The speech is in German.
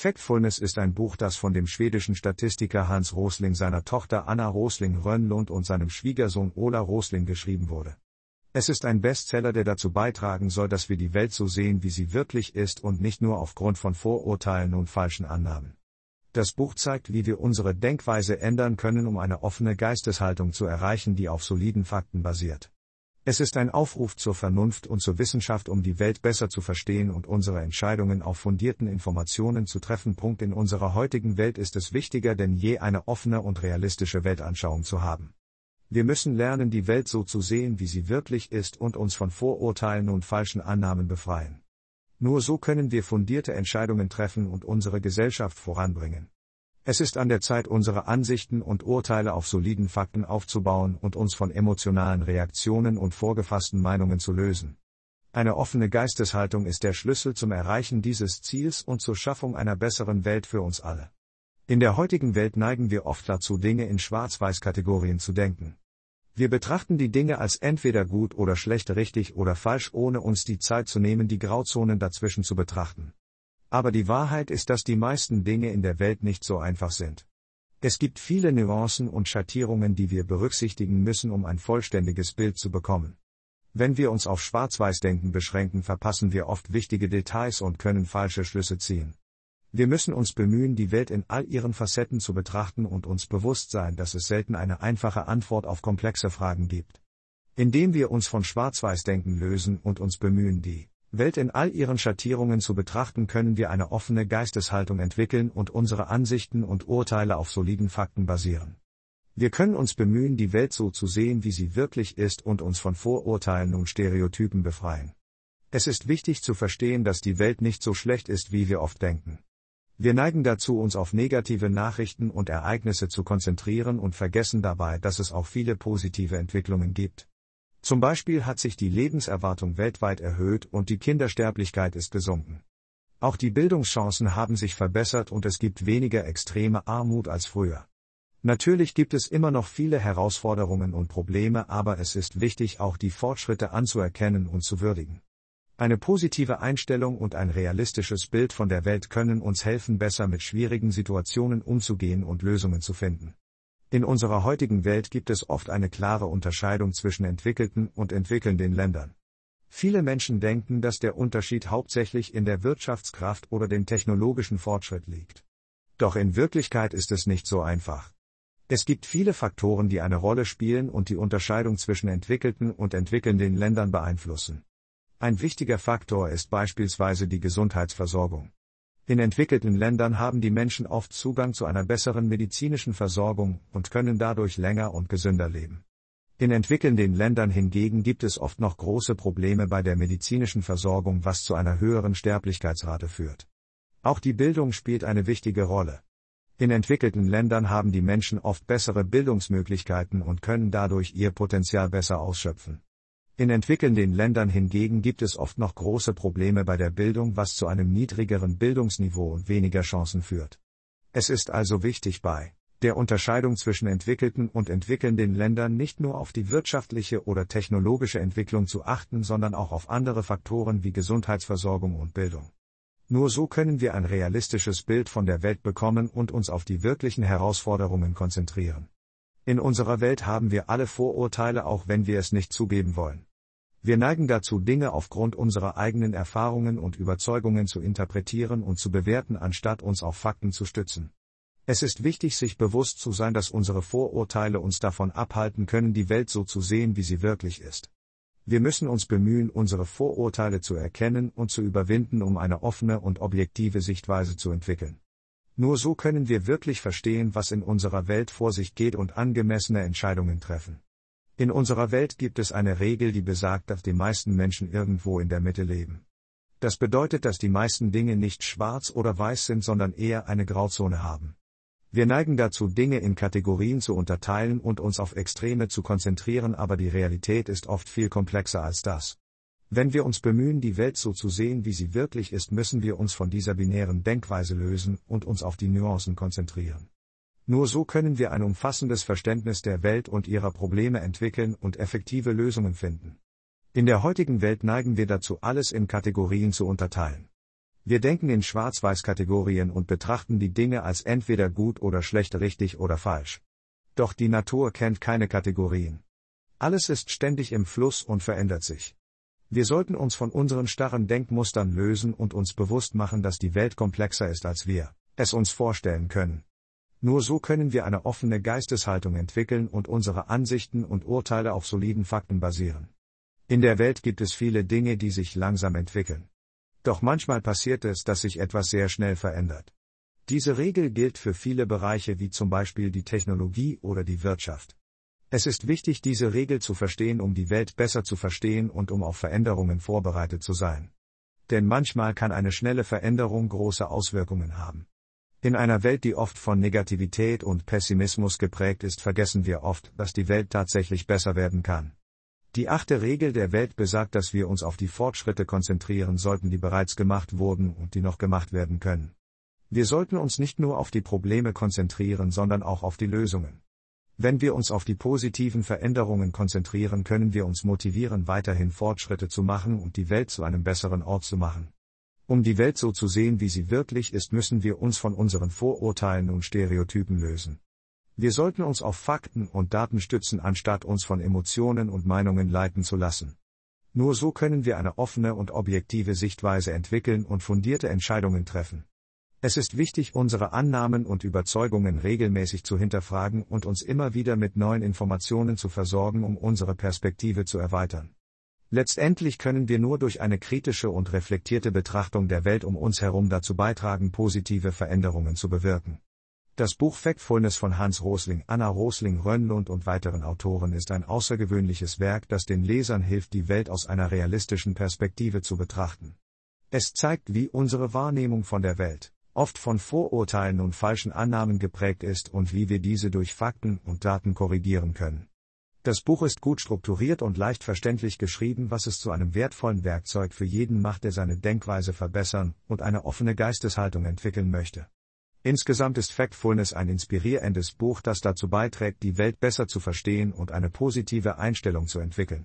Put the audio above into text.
Factfulness ist ein Buch, das von dem schwedischen Statistiker Hans Rosling seiner Tochter Anna Rosling Rönnlund und seinem Schwiegersohn Ola Rosling geschrieben wurde. Es ist ein Bestseller, der dazu beitragen soll, dass wir die Welt so sehen, wie sie wirklich ist und nicht nur aufgrund von Vorurteilen und falschen Annahmen. Das Buch zeigt, wie wir unsere Denkweise ändern können, um eine offene Geisteshaltung zu erreichen, die auf soliden Fakten basiert. Es ist ein Aufruf zur Vernunft und zur Wissenschaft, um die Welt besser zu verstehen und unsere Entscheidungen auf fundierten Informationen zu treffen. Punkt in unserer heutigen Welt ist es wichtiger denn je eine offene und realistische Weltanschauung zu haben. Wir müssen lernen, die Welt so zu sehen, wie sie wirklich ist und uns von Vorurteilen und falschen Annahmen befreien. Nur so können wir fundierte Entscheidungen treffen und unsere Gesellschaft voranbringen. Es ist an der Zeit, unsere Ansichten und Urteile auf soliden Fakten aufzubauen und uns von emotionalen Reaktionen und vorgefassten Meinungen zu lösen. Eine offene Geisteshaltung ist der Schlüssel zum Erreichen dieses Ziels und zur Schaffung einer besseren Welt für uns alle. In der heutigen Welt neigen wir oft dazu, Dinge in Schwarz-Weiß-Kategorien zu denken. Wir betrachten die Dinge als entweder gut oder schlecht richtig oder falsch, ohne uns die Zeit zu nehmen, die Grauzonen dazwischen zu betrachten. Aber die Wahrheit ist, dass die meisten Dinge in der Welt nicht so einfach sind. Es gibt viele Nuancen und Schattierungen, die wir berücksichtigen müssen, um ein vollständiges Bild zu bekommen. Wenn wir uns auf Schwarz-Weiß-Denken beschränken, verpassen wir oft wichtige Details und können falsche Schlüsse ziehen. Wir müssen uns bemühen, die Welt in all ihren Facetten zu betrachten und uns bewusst sein, dass es selten eine einfache Antwort auf komplexe Fragen gibt. Indem wir uns von Schwarz-Weiß-Denken lösen und uns bemühen, die Welt in all ihren Schattierungen zu betrachten, können wir eine offene Geisteshaltung entwickeln und unsere Ansichten und Urteile auf soliden Fakten basieren. Wir können uns bemühen, die Welt so zu sehen, wie sie wirklich ist und uns von Vorurteilen und Stereotypen befreien. Es ist wichtig zu verstehen, dass die Welt nicht so schlecht ist, wie wir oft denken. Wir neigen dazu, uns auf negative Nachrichten und Ereignisse zu konzentrieren und vergessen dabei, dass es auch viele positive Entwicklungen gibt. Zum Beispiel hat sich die Lebenserwartung weltweit erhöht und die Kindersterblichkeit ist gesunken. Auch die Bildungschancen haben sich verbessert und es gibt weniger extreme Armut als früher. Natürlich gibt es immer noch viele Herausforderungen und Probleme, aber es ist wichtig, auch die Fortschritte anzuerkennen und zu würdigen. Eine positive Einstellung und ein realistisches Bild von der Welt können uns helfen, besser mit schwierigen Situationen umzugehen und Lösungen zu finden. In unserer heutigen Welt gibt es oft eine klare Unterscheidung zwischen entwickelten und entwickelnden Ländern. Viele Menschen denken, dass der Unterschied hauptsächlich in der Wirtschaftskraft oder dem technologischen Fortschritt liegt. Doch in Wirklichkeit ist es nicht so einfach. Es gibt viele Faktoren, die eine Rolle spielen und die Unterscheidung zwischen entwickelten und entwickelnden Ländern beeinflussen. Ein wichtiger Faktor ist beispielsweise die Gesundheitsversorgung. In entwickelten Ländern haben die Menschen oft Zugang zu einer besseren medizinischen Versorgung und können dadurch länger und gesünder leben. In entwickelnden Ländern hingegen gibt es oft noch große Probleme bei der medizinischen Versorgung, was zu einer höheren Sterblichkeitsrate führt. Auch die Bildung spielt eine wichtige Rolle. In entwickelten Ländern haben die Menschen oft bessere Bildungsmöglichkeiten und können dadurch ihr Potenzial besser ausschöpfen. In entwickelnden Ländern hingegen gibt es oft noch große Probleme bei der Bildung, was zu einem niedrigeren Bildungsniveau und weniger Chancen führt. Es ist also wichtig bei der Unterscheidung zwischen entwickelten und entwickelnden Ländern nicht nur auf die wirtschaftliche oder technologische Entwicklung zu achten, sondern auch auf andere Faktoren wie Gesundheitsversorgung und Bildung. Nur so können wir ein realistisches Bild von der Welt bekommen und uns auf die wirklichen Herausforderungen konzentrieren. In unserer Welt haben wir alle Vorurteile, auch wenn wir es nicht zugeben wollen. Wir neigen dazu, Dinge aufgrund unserer eigenen Erfahrungen und Überzeugungen zu interpretieren und zu bewerten, anstatt uns auf Fakten zu stützen. Es ist wichtig, sich bewusst zu sein, dass unsere Vorurteile uns davon abhalten können, die Welt so zu sehen, wie sie wirklich ist. Wir müssen uns bemühen, unsere Vorurteile zu erkennen und zu überwinden, um eine offene und objektive Sichtweise zu entwickeln. Nur so können wir wirklich verstehen, was in unserer Welt vor sich geht und angemessene Entscheidungen treffen. In unserer Welt gibt es eine Regel, die besagt, dass die meisten Menschen irgendwo in der Mitte leben. Das bedeutet, dass die meisten Dinge nicht schwarz oder weiß sind, sondern eher eine Grauzone haben. Wir neigen dazu, Dinge in Kategorien zu unterteilen und uns auf Extreme zu konzentrieren, aber die Realität ist oft viel komplexer als das. Wenn wir uns bemühen, die Welt so zu sehen, wie sie wirklich ist, müssen wir uns von dieser binären Denkweise lösen und uns auf die Nuancen konzentrieren. Nur so können wir ein umfassendes Verständnis der Welt und ihrer Probleme entwickeln und effektive Lösungen finden. In der heutigen Welt neigen wir dazu, alles in Kategorien zu unterteilen. Wir denken in Schwarz-Weiß-Kategorien und betrachten die Dinge als entweder gut oder schlecht, richtig oder falsch. Doch die Natur kennt keine Kategorien. Alles ist ständig im Fluss und verändert sich. Wir sollten uns von unseren starren Denkmustern lösen und uns bewusst machen, dass die Welt komplexer ist, als wir es uns vorstellen können. Nur so können wir eine offene Geisteshaltung entwickeln und unsere Ansichten und Urteile auf soliden Fakten basieren. In der Welt gibt es viele Dinge, die sich langsam entwickeln. Doch manchmal passiert es, dass sich etwas sehr schnell verändert. Diese Regel gilt für viele Bereiche wie zum Beispiel die Technologie oder die Wirtschaft. Es ist wichtig, diese Regel zu verstehen, um die Welt besser zu verstehen und um auf Veränderungen vorbereitet zu sein. Denn manchmal kann eine schnelle Veränderung große Auswirkungen haben. In einer Welt, die oft von Negativität und Pessimismus geprägt ist, vergessen wir oft, dass die Welt tatsächlich besser werden kann. Die achte Regel der Welt besagt, dass wir uns auf die Fortschritte konzentrieren sollten, die bereits gemacht wurden und die noch gemacht werden können. Wir sollten uns nicht nur auf die Probleme konzentrieren, sondern auch auf die Lösungen. Wenn wir uns auf die positiven Veränderungen konzentrieren, können wir uns motivieren, weiterhin Fortschritte zu machen und die Welt zu einem besseren Ort zu machen. Um die Welt so zu sehen, wie sie wirklich ist, müssen wir uns von unseren Vorurteilen und Stereotypen lösen. Wir sollten uns auf Fakten und Daten stützen, anstatt uns von Emotionen und Meinungen leiten zu lassen. Nur so können wir eine offene und objektive Sichtweise entwickeln und fundierte Entscheidungen treffen. Es ist wichtig, unsere Annahmen und Überzeugungen regelmäßig zu hinterfragen und uns immer wieder mit neuen Informationen zu versorgen, um unsere Perspektive zu erweitern. Letztendlich können wir nur durch eine kritische und reflektierte Betrachtung der Welt um uns herum dazu beitragen, positive Veränderungen zu bewirken. Das Buch Factfulness von Hans Rosling, Anna Rosling, Rönnlund und weiteren Autoren ist ein außergewöhnliches Werk, das den Lesern hilft, die Welt aus einer realistischen Perspektive zu betrachten. Es zeigt, wie unsere Wahrnehmung von der Welt, oft von Vorurteilen und falschen Annahmen geprägt ist und wie wir diese durch Fakten und Daten korrigieren können. Das Buch ist gut strukturiert und leicht verständlich geschrieben, was es zu einem wertvollen Werkzeug für jeden macht, der seine Denkweise verbessern und eine offene Geisteshaltung entwickeln möchte. Insgesamt ist Factfulness ein inspirierendes Buch, das dazu beiträgt, die Welt besser zu verstehen und eine positive Einstellung zu entwickeln.